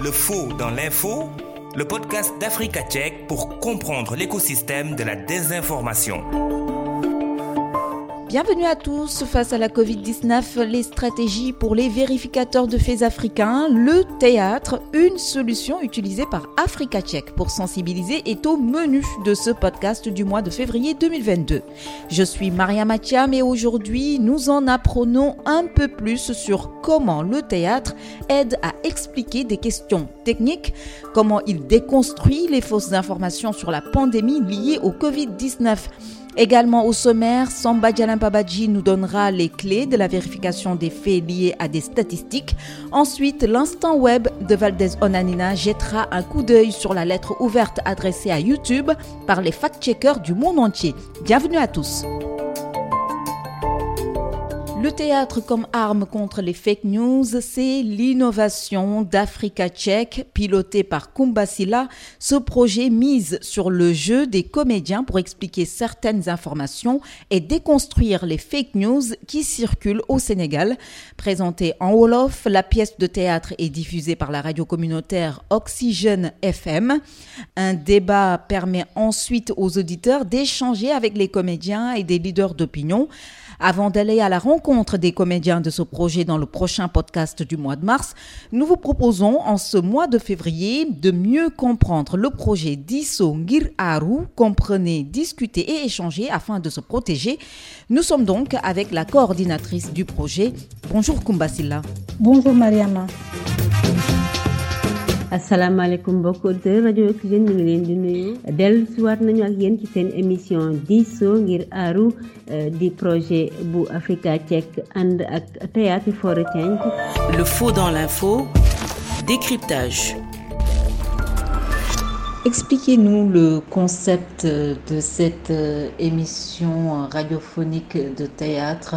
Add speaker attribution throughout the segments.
Speaker 1: Le faux dans l'info, le podcast d'Africa Tchèque pour comprendre l'écosystème de la désinformation.
Speaker 2: Bienvenue à tous. Face à la Covid-19, les stratégies pour les vérificateurs de faits africains, le théâtre, une solution utilisée par Africa Tchèque pour sensibiliser est au menu de ce podcast du mois de février 2022. Je suis Maria Mathiam et aujourd'hui, nous en apprenons un peu plus sur comment le théâtre aide à expliquer des questions techniques, comment il déconstruit les fausses informations sur la pandémie liée au Covid-19 Également au sommaire, Samba Djalampabadji nous donnera les clés de la vérification des faits liés à des statistiques. Ensuite, l'instant web de Valdez Onanina jettera un coup d'œil sur la lettre ouverte adressée à YouTube par les fact-checkers du monde entier. Bienvenue à tous. Le théâtre comme arme contre les fake news, c'est l'innovation d'Africa Tchèque, pilotée par Kumbasila. Ce projet mise sur le jeu des comédiens pour expliquer certaines informations et déconstruire les fake news qui circulent au Sénégal. Présentée en Wolof, la pièce de théâtre est diffusée par la radio communautaire Oxygène FM. Un débat permet ensuite aux auditeurs d'échanger avec les comédiens et des leaders d'opinion. Avant d'aller à la rencontre des comédiens de ce projet dans le prochain podcast du mois de mars, nous vous proposons en ce mois de février de mieux comprendre le projet d'Iso Ngir Aru, comprenez, discuter et échanger afin de se protéger. Nous sommes donc avec la coordinatrice du projet. Bonjour Kumbasila.
Speaker 3: Bonjour Mariama.
Speaker 4: Asalaamaaleykum mbokk auditeur rajo Oxygène ñu ngi leen di nuyu dellu si waat nañu ak yéen ci seen émission diisoo ngir aaru di projet bu Africa Tchèque ànd ak Théâtre for Change
Speaker 5: Le faux dans l'info, décryptage.
Speaker 2: Expliquez-nous le concept de cette euh, émission radiophonique de théâtre,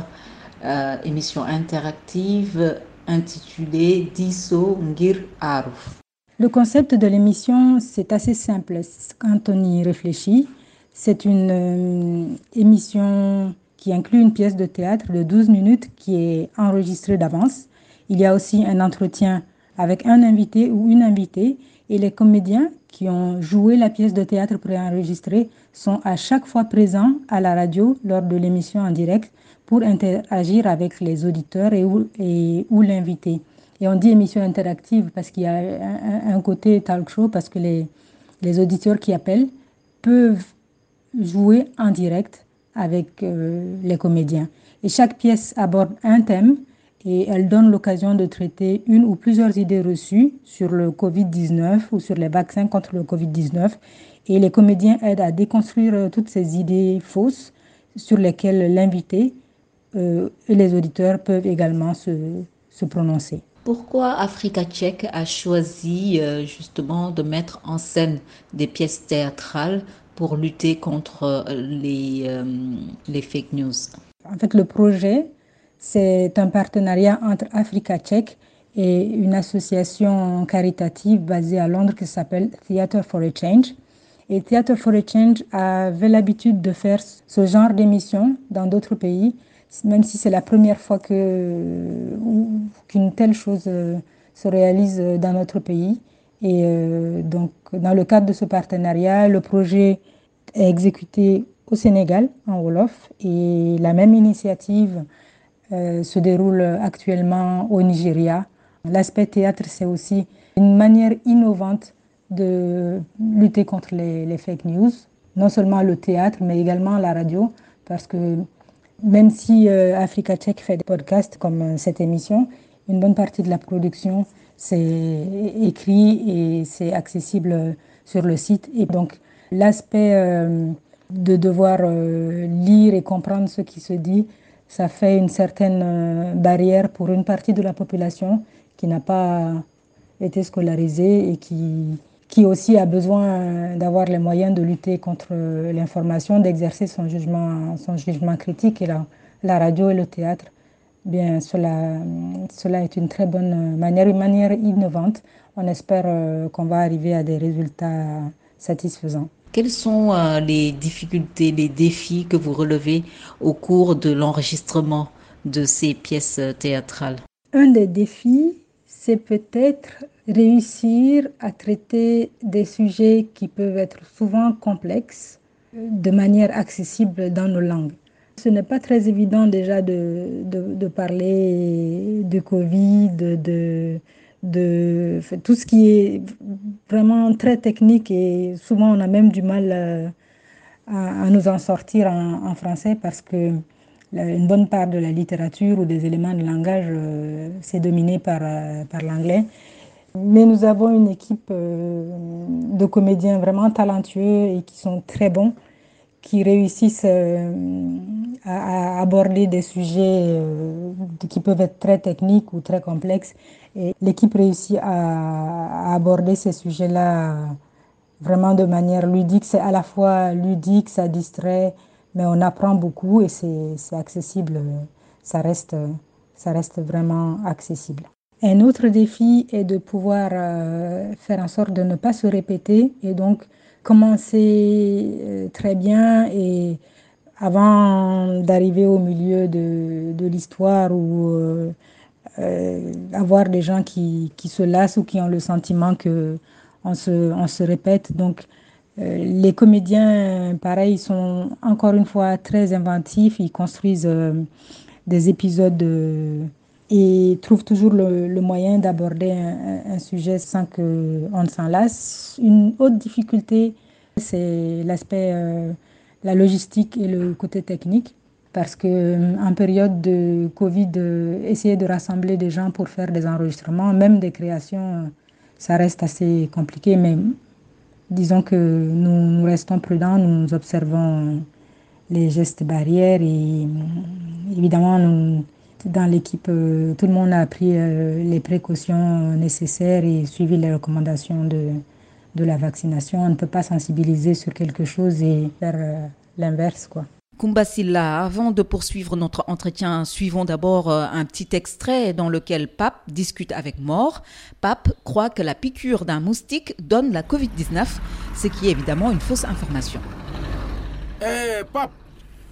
Speaker 2: euh, émission interactive intitulée Diso Ngir Aru.
Speaker 3: Le concept de l'émission, c'est assez simple quand on y réfléchit. C'est une euh, émission qui inclut une pièce de théâtre de 12 minutes qui est enregistrée d'avance. Il y a aussi un entretien avec un invité ou une invitée et les comédiens qui ont joué la pièce de théâtre préenregistrée sont à chaque fois présents à la radio lors de l'émission en direct pour interagir avec les auditeurs et ou, ou l'invité. Et on dit émission interactive parce qu'il y a un, côté talk show, parce que les, les auditeurs qui appellent peuvent jouer en direct avec euh, les comédiens. Et chaque pièce aborde un thème et elle donne l'occasion de traiter une ou plusieurs idées reçues sur le Covid-19 ou sur les vaccins contre le Covid-19. Et les comédiens aident à déconstruire toutes ces idées fausses sur lesquelles l'invité euh, et les auditeurs peuvent également se, se prononcer.
Speaker 2: Pourquoi Africa Tchèque a choisi euh, justement de mettre en scène des pièces théâtrales pour lutter contre les, euh, les fake news?
Speaker 3: En fait, le projet, c'est un partenariat entre Africa Tchèque et une association caritative basée à Londres qui s'appelle Theatre for a Change. Et Theatre for a Change avait l'habitude de faire ce genre d'émission dans d'autres pays même si c'est la première fois qu'une telle chose se réalise dans notre pays. Et euh, donc, dans le cadre de ce partenariat, le projet est exécuté au Sénégal, en Wolof, et la même initiative euh, se déroule actuellement au Nigeria. L'aspect théâtre, c'est aussi une manière innovante de lutter contre les, les fake news, non seulement le théâtre, mais également la radio, parce que même si euh, Africa Tchèque fait des podcasts comme euh, cette émission, une bonne partie de la production c'est écrit et c'est accessible euh, sur le site. Et donc l'aspect de devoir lire et comprendre ce qui se dit, ça fait une certaine barrière pour une partie de la population qui n'a pas été scolarisée et qui, qui aussi a besoin d'avoir les moyens de lutter contre l'information, d'exercer son jugement, son jugement critique. Et la, la radio et le théâtre, bien, cela, cela est une très bonne manière, une manière innovante. On espère euh, qu'on va arriver à des résultats satisfaisants.
Speaker 2: Quelles sont euh, les difficultés, les défis que vous relevez au cours de l'enregistrement de ces pièces théâtrales?
Speaker 3: Un des défis, c'est peut-être réussir à traiter des sujets qui peuvent être souvent complexes de manière accessible dans nos langues. Ce n'est pas très évident déjà de, de, parler de Covid, de, de, tout ce qui est vraiment très technique et souvent on a même du mal euh, à, nous en sortir en, français parce que une bonne part de la littérature ou des éléments de langage euh, c'est dominé par, euh, par l'anglais. Mais nous avons une équipe de comédiens vraiment talentueux et qui sont très bons qui réussissent euh, à, aborder des sujets euh, qui peuvent être très techniques ou très complexes. Et l'équipe réussit à, aborder ces sujets-là vraiment de manière ludique. C'est à la fois ludique, ça distrait, mais on apprend beaucoup et c'est accessible. Ça reste, ça reste vraiment accessible. Un autre défi est de pouvoir euh, faire en sorte de ne pas se répéter et donc commencer euh, très bien et avant d'arriver au milieu de, l'histoire ou euh, avoir des gens qui, qui, se lassent ou qui ont le sentiment que on se, on se répète. Donc, les comédiens, pareil, sont encore une fois très inventifs. Ils construisent des épisodes et trouvent toujours le, moyen d'aborder un, sujet sans qu'on ne s'en lasse. Une autre difficulté, c'est l'aspect, euh, la logistique et le côté technique. Parce que euh, en période de Covid, euh, essayer de rassembler des gens pour faire des enregistrements, même des créations, ça reste assez compliqué. Mais disons que nous restons prudents, nous observons les gestes barrières et évidemment, nous, dans l'équipe, euh, tout le monde a pris euh, les précautions nécessaires et suivi les recommandations de, de la vaccination. On ne peut pas sensibiliser sur quelque chose et faire euh, l'inverse, quoi.
Speaker 2: Kumbasila, avant de poursuivre notre entretien, suivons d'abord un petit extrait dans lequel Pape discute avec Mort. Pape croit que la piqûre d'un moustique donne la Covid-19, ce qui est évidemment une fausse information.
Speaker 6: Eh, Pape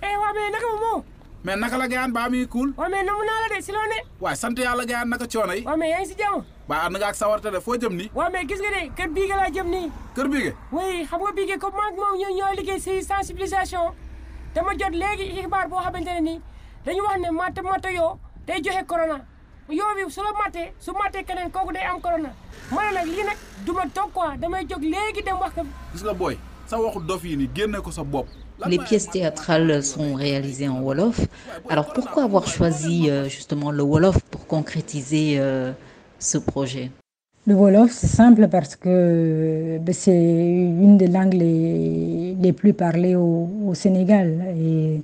Speaker 7: Eh, ouais, mais
Speaker 6: mais naka la gaan baa muy kuul
Speaker 7: waaw mais namu naa la de si loo ne
Speaker 6: waaye sant yàlla gaan naka coono yi
Speaker 7: waaw mais yaa ngi si jàmm
Speaker 6: ba ànd nga ak sawarte de foo jëm nii
Speaker 7: waaw mais gis nga de kër biige laa jëm nii
Speaker 6: kër biige
Speaker 7: oui xam nga biige comme maag moom ñoo ñoo liggéey si sensibilisation dama jot léegi xibaar boo xamante ne nii dañu wax ne matt matt yoo day joxe corona yoo bi su la mattee su mattee keneen kooku day am corona ma ne nag lii nag du ma toog quoi damay jóg léegi dem wax ko
Speaker 6: gis nga booy
Speaker 8: Les pièces théâtrales sont réalisées en Wolof. Alors pourquoi avoir choisi euh, justement le Wolof pour concrétiser euh, ce projet?
Speaker 3: Le Wolof, c'est simple parce que ben, c'est une des langues les, les plus parlées au, au, Sénégal. Et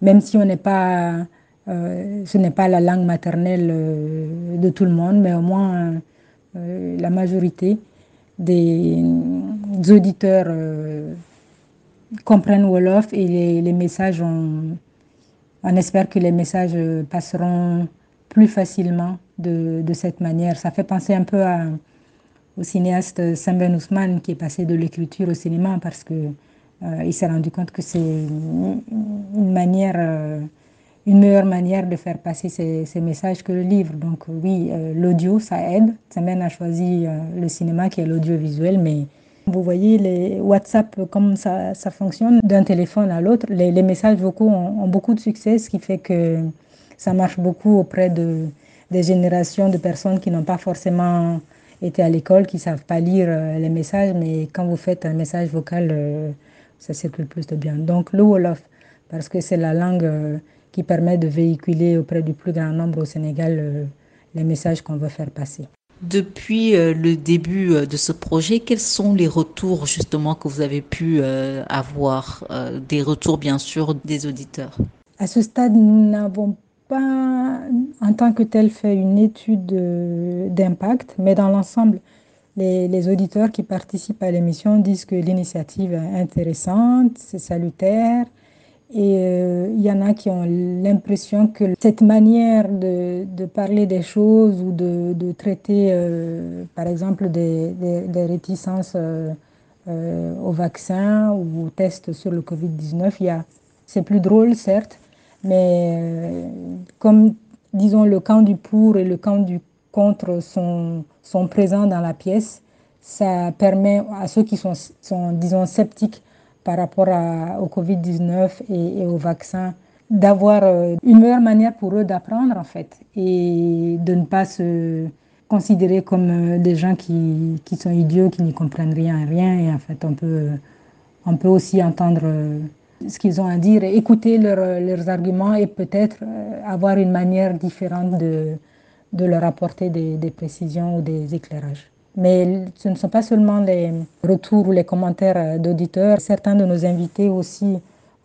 Speaker 3: même si on n'est pas, euh, ce n'est pas la langue maternelle euh, de tout le monde, mais au moins euh, la majorité des, des auditeurs comprennent Wolof et les, les messages, on, espère que les messages passeront plus facilement de, de, cette manière. Ça fait penser un peu au cinéaste Samben Ousmane qui est passé de l'écriture au cinéma parce que euh, il s'est rendu compte que c'est une, manière, euh, une meilleure manière de faire passer ces, messages que le livre. Donc oui, euh, l'audio, ça aide. Samben a choisi le cinéma qui est l'audiovisuel, mais vous voyez les WhatsApp, comme ça, ça fonctionne d'un téléphone à l'autre. Les, les, messages vocaux ont, ont, beaucoup de succès, ce qui fait que ça marche beaucoup auprès de, des générations de personnes qui n'ont pas forcément été à l'école, qui ne savent pas lire euh, les messages, mais quand vous faites un message vocal, euh, ça circule plus de bien. Donc le Wolof, parce que c'est la langue euh, qui permet de véhiculer auprès du plus grand nombre au Sénégal les messages qu'on veut faire passer.
Speaker 8: Depuis euh, le début euh, de ce projet, quels sont les retours justement que vous avez pu euh, avoir Des retours bien sûr des auditeurs?
Speaker 3: À ce stade, nous n'avons pas en tant que tel fait une étude d'impact, mais dans l'ensemble, les, les, auditeurs qui participent à l'émission disent que l'initiative est intéressante, c'est salutaire, et euh, il y en a qui ont l'impression que cette manière de, parler des choses ou de, traiter, euh, par exemple, des, réticences euh, euh au vaccin ou aux tests sur le Covid-19, c'est plus drôle, certes, mais euh, comme, disons, le camp du pour et le camp du contre sont, sont présents dans la pièce, ça permet à ceux qui sont, sont disons, sceptiques par rapport à, au Covid-19 et, et, au vaccin d'avoir euh, une meilleure manière pour eux d'apprendre en fait et de ne pas se considérer comme euh, des gens qui, qui sont idiots, qui n'y comprennent rien, rien et en fait on peut, on peut aussi entendre euh, ce qu'ils ont à dire, écouter leur, leurs arguments et peut-être avoir une manière différente de, de leur apporter des précisions ou des éclairages. Mais ce ne sont pas seulement les retours ou les commentaires d'auditeurs. Certains de nos invités aussi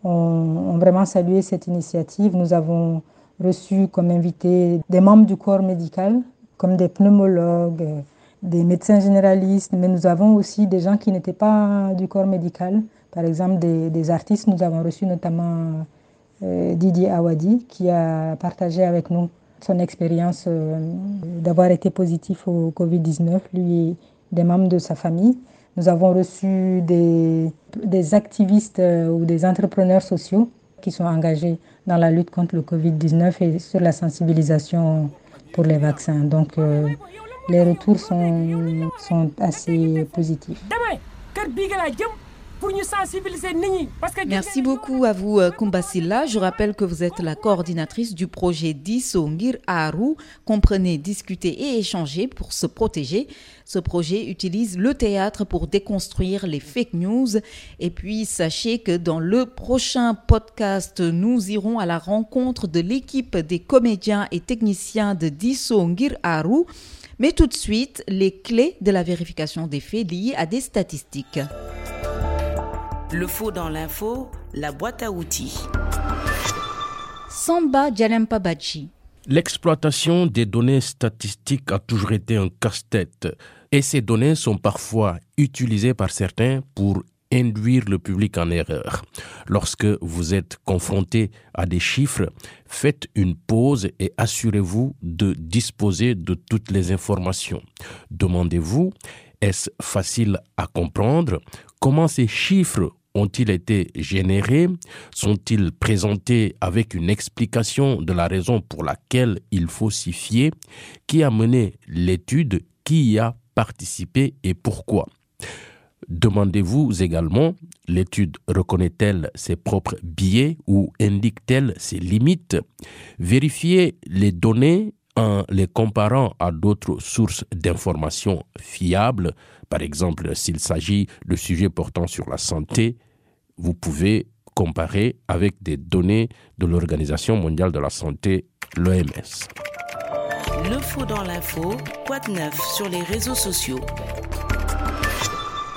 Speaker 3: ont, vraiment salué cette initiative. Nous avons reçu comme invités des membres du corps médical, comme des pneumologues, des médecins généralistes, mais nous avons aussi des gens qui n'étaient pas du corps médical. Par exemple, des, des artistes. Nous avons reçu notamment euh, Didier Awadi qui a partagé avec nous son expérience euh, d'avoir été positif au Covid-19, lui et des membres de sa famille. Nous avons reçu des, des activistes euh, ou des entrepreneurs sociaux qui sont engagés dans la lutte contre le Covid-19 et sur la sensibilisation pour les vaccins. Donc, euh, les retours sont, sont assez positifs.
Speaker 2: Merci beaucoup à vous, Kumbasila. Je rappelle que vous êtes la coordinatrice du projet Diso Ngir Aru. Comprenez, discuter et échanger pour se protéger. Ce projet utilise le théâtre pour déconstruire les fake news. Et puis, sachez que dans le prochain podcast, nous irons à la rencontre de l'équipe des comédiens et techniciens de Diso Ngir Aru. Mais tout de suite, les clés de la vérification des faits liés à des statistiques.
Speaker 5: Le faux dans l'info, la boîte à outils.
Speaker 2: Samba Djalempa Bachi.
Speaker 9: L'exploitation des données statistiques a toujours été un casse-tête et ces données sont parfois utilisées par certains pour induire le public en erreur. Lorsque vous êtes confronté à des chiffres, faites une pause et assurez-vous de disposer de toutes les informations. Demandez-vous, est-ce facile à comprendre? Comment ces chiffres ont-ils été générés Sont-ils présentés avec une explication de la raison pour laquelle il faut s'y fier Qui a mené l'étude Qui y a participé et pourquoi? Demandez-vous également, l'étude reconnaît-elle ses propres biais ou indique-t-elle ses limites? Vérifiez les données en les comparant à d'autres sources d'informations fiables, par exemple s'il s'agit de sujets portant sur la santé, vous pouvez comparer avec des données de l'Organisation mondiale de la santé, l'OMS.
Speaker 5: Le faux dans l'info, quoi de neuf sur les réseaux sociaux?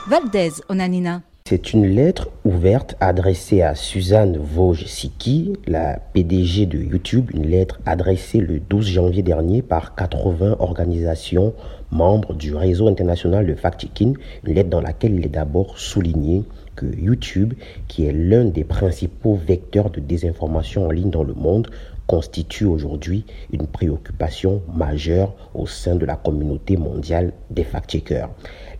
Speaker 2: Valdez, Onanina.
Speaker 10: C'est une lettre ouverte adressée à Suzanne Vosge-Siki, la PDG de YouTube, une lettre adressée le 12 janvier dernier par 80 organisations membres du réseau international de fact-checking, une lettre dans laquelle il est d'abord souligné que YouTube, qui est l'un des principaux vecteurs de désinformation en ligne dans le monde, constitue aujourd'hui une préoccupation majeure au sein de la communauté mondiale des fact-checkers.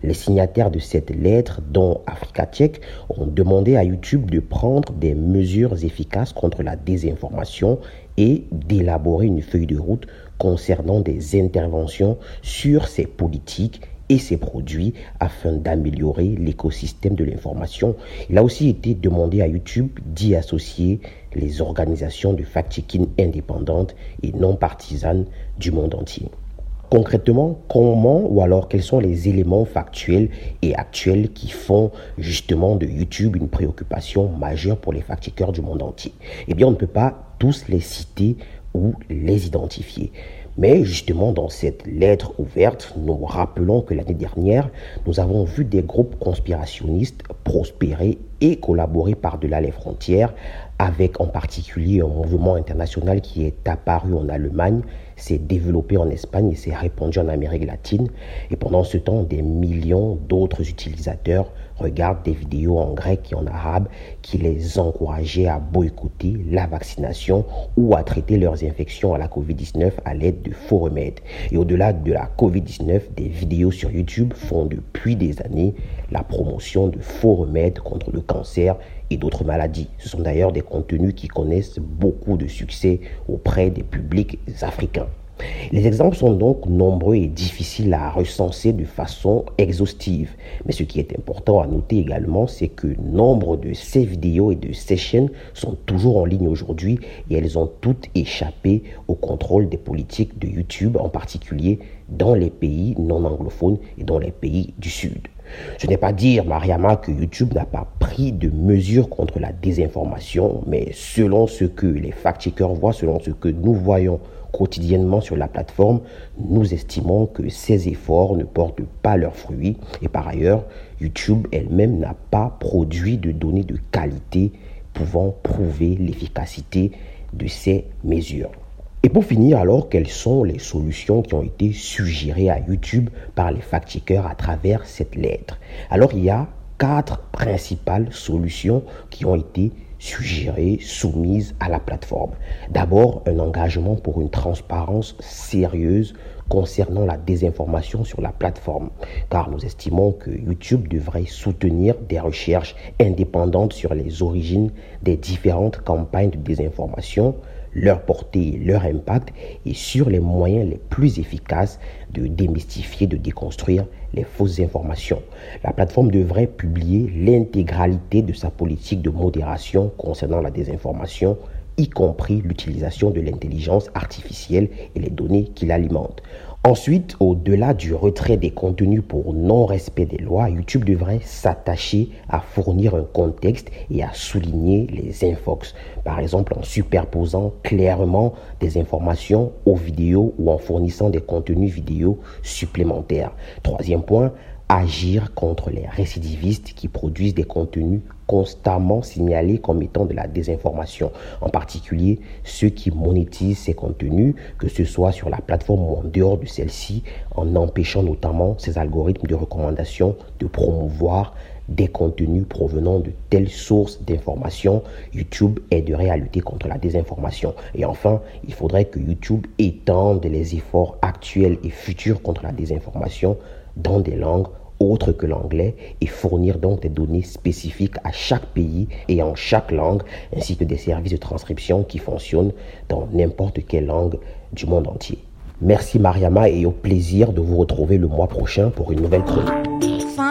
Speaker 10: Les signataires de cette lettre, dont Africa Tchèque, ont demandé à YouTube de prendre des mesures efficaces contre la désinformation et d'élaborer une feuille de route concernant des interventions sur ces politiques et ses produits afin d'améliorer l'écosystème de l'information. Il a aussi été demandé à YouTube d'y associer les organisations de fact-checking indépendantes et non partisanes du monde entier. Concrètement, comment ou alors quels sont les éléments factuels et actuels qui font justement de YouTube une préoccupation majeure pour les fact-checkers du monde entier? Eh bien, on ne peut pas tous les citer ou les identifier. Mais justement, dans cette lettre ouverte, nous rappelons que l'année dernière, nous avons vu des groupes conspirationnistes prospérer et collaborer par-delà les frontières, avec en particulier un mouvement international qui est apparu en Allemagne, s'est développé en Espagne et s'est répandu en Amérique latine. Et pendant ce temps, des millions d'autres utilisateurs regardent des vidéos en grec et en arabe qui les encourageaient à boycotter la vaccination ou à traiter leurs infections à la COVID-19 à l'aide de faux remèdes. Et au-delà de la COVID-19, des vidéos sur YouTube font depuis des années la promotion de faux remèdes contre le cancer d'autres maladies. Ce sont d'ailleurs des contenus qui connaissent beaucoup de succès auprès des publics africains. Les exemples sont donc nombreux et difficiles à recenser de façon exhaustive. Mais ce qui est important à noter également, c'est que nombre de ces vidéos et de ces chaînes sont toujours en ligne aujourd'hui et elles ont toutes échappé au contrôle des politiques de YouTube, en particulier dans les pays non anglophones et dans les pays du Sud. Ce n'est pas dire, Mariama, que YouTube n'a pas pris de mesures contre la désinformation, mais selon ce que les fact-checkers voient, selon ce que nous voyons quotidiennement sur la plateforme, nous estimons que ces efforts ne portent pas leurs fruits et par ailleurs, YouTube elle-même n'a pas produit de données de qualité pouvant prouver l'efficacité de ces mesures. Et pour finir, alors, quelles sont les solutions qui ont été suggérées à YouTube par les fact-checkers à travers cette lettre? Alors, il y a quatre principales solutions qui ont été suggérées, soumises à la plateforme. D'abord, un engagement pour une transparence sérieuse concernant la désinformation sur la plateforme, car nous estimons que YouTube devrait soutenir des recherches indépendantes sur les origines des différentes campagnes de désinformation, leur portée, leur impact et sur les moyens les plus efficaces de démystifier, de déconstruire les fausses informations. La plateforme devrait publier l'intégralité de sa politique de modération concernant la désinformation y compris l'utilisation de l'intelligence artificielle et les données qui l'alimentent. Ensuite, au-delà du retrait des contenus pour non-respect des lois, YouTube devrait s'attacher à fournir un contexte et à souligner les infox. Par exemple, en superposant clairement des informations aux vidéos ou en fournissant des contenus vidéo supplémentaires. Troisième point, agir contre les récidivistes qui produisent des contenus constamment signalés comme étant de la désinformation, en particulier ceux qui monétisent ces contenus, que ce soit sur la plateforme ou en dehors de celle-ci, en empêchant notamment ces algorithmes de recommandation de promouvoir des contenus provenant de telles sources d'information, YouTube aiderait à lutter contre la désinformation. Et enfin, il faudrait que YouTube étende les efforts actuels et futurs contre la désinformation dans des langues autres que l'anglais et fournir donc des données spécifiques à chaque pays et en chaque langue, ainsi que des services de transcription qui fonctionnent dans n'importe quelle langue du monde entier. Merci Mariama et au plaisir de vous retrouver le mois prochain pour une nouvelle chronique.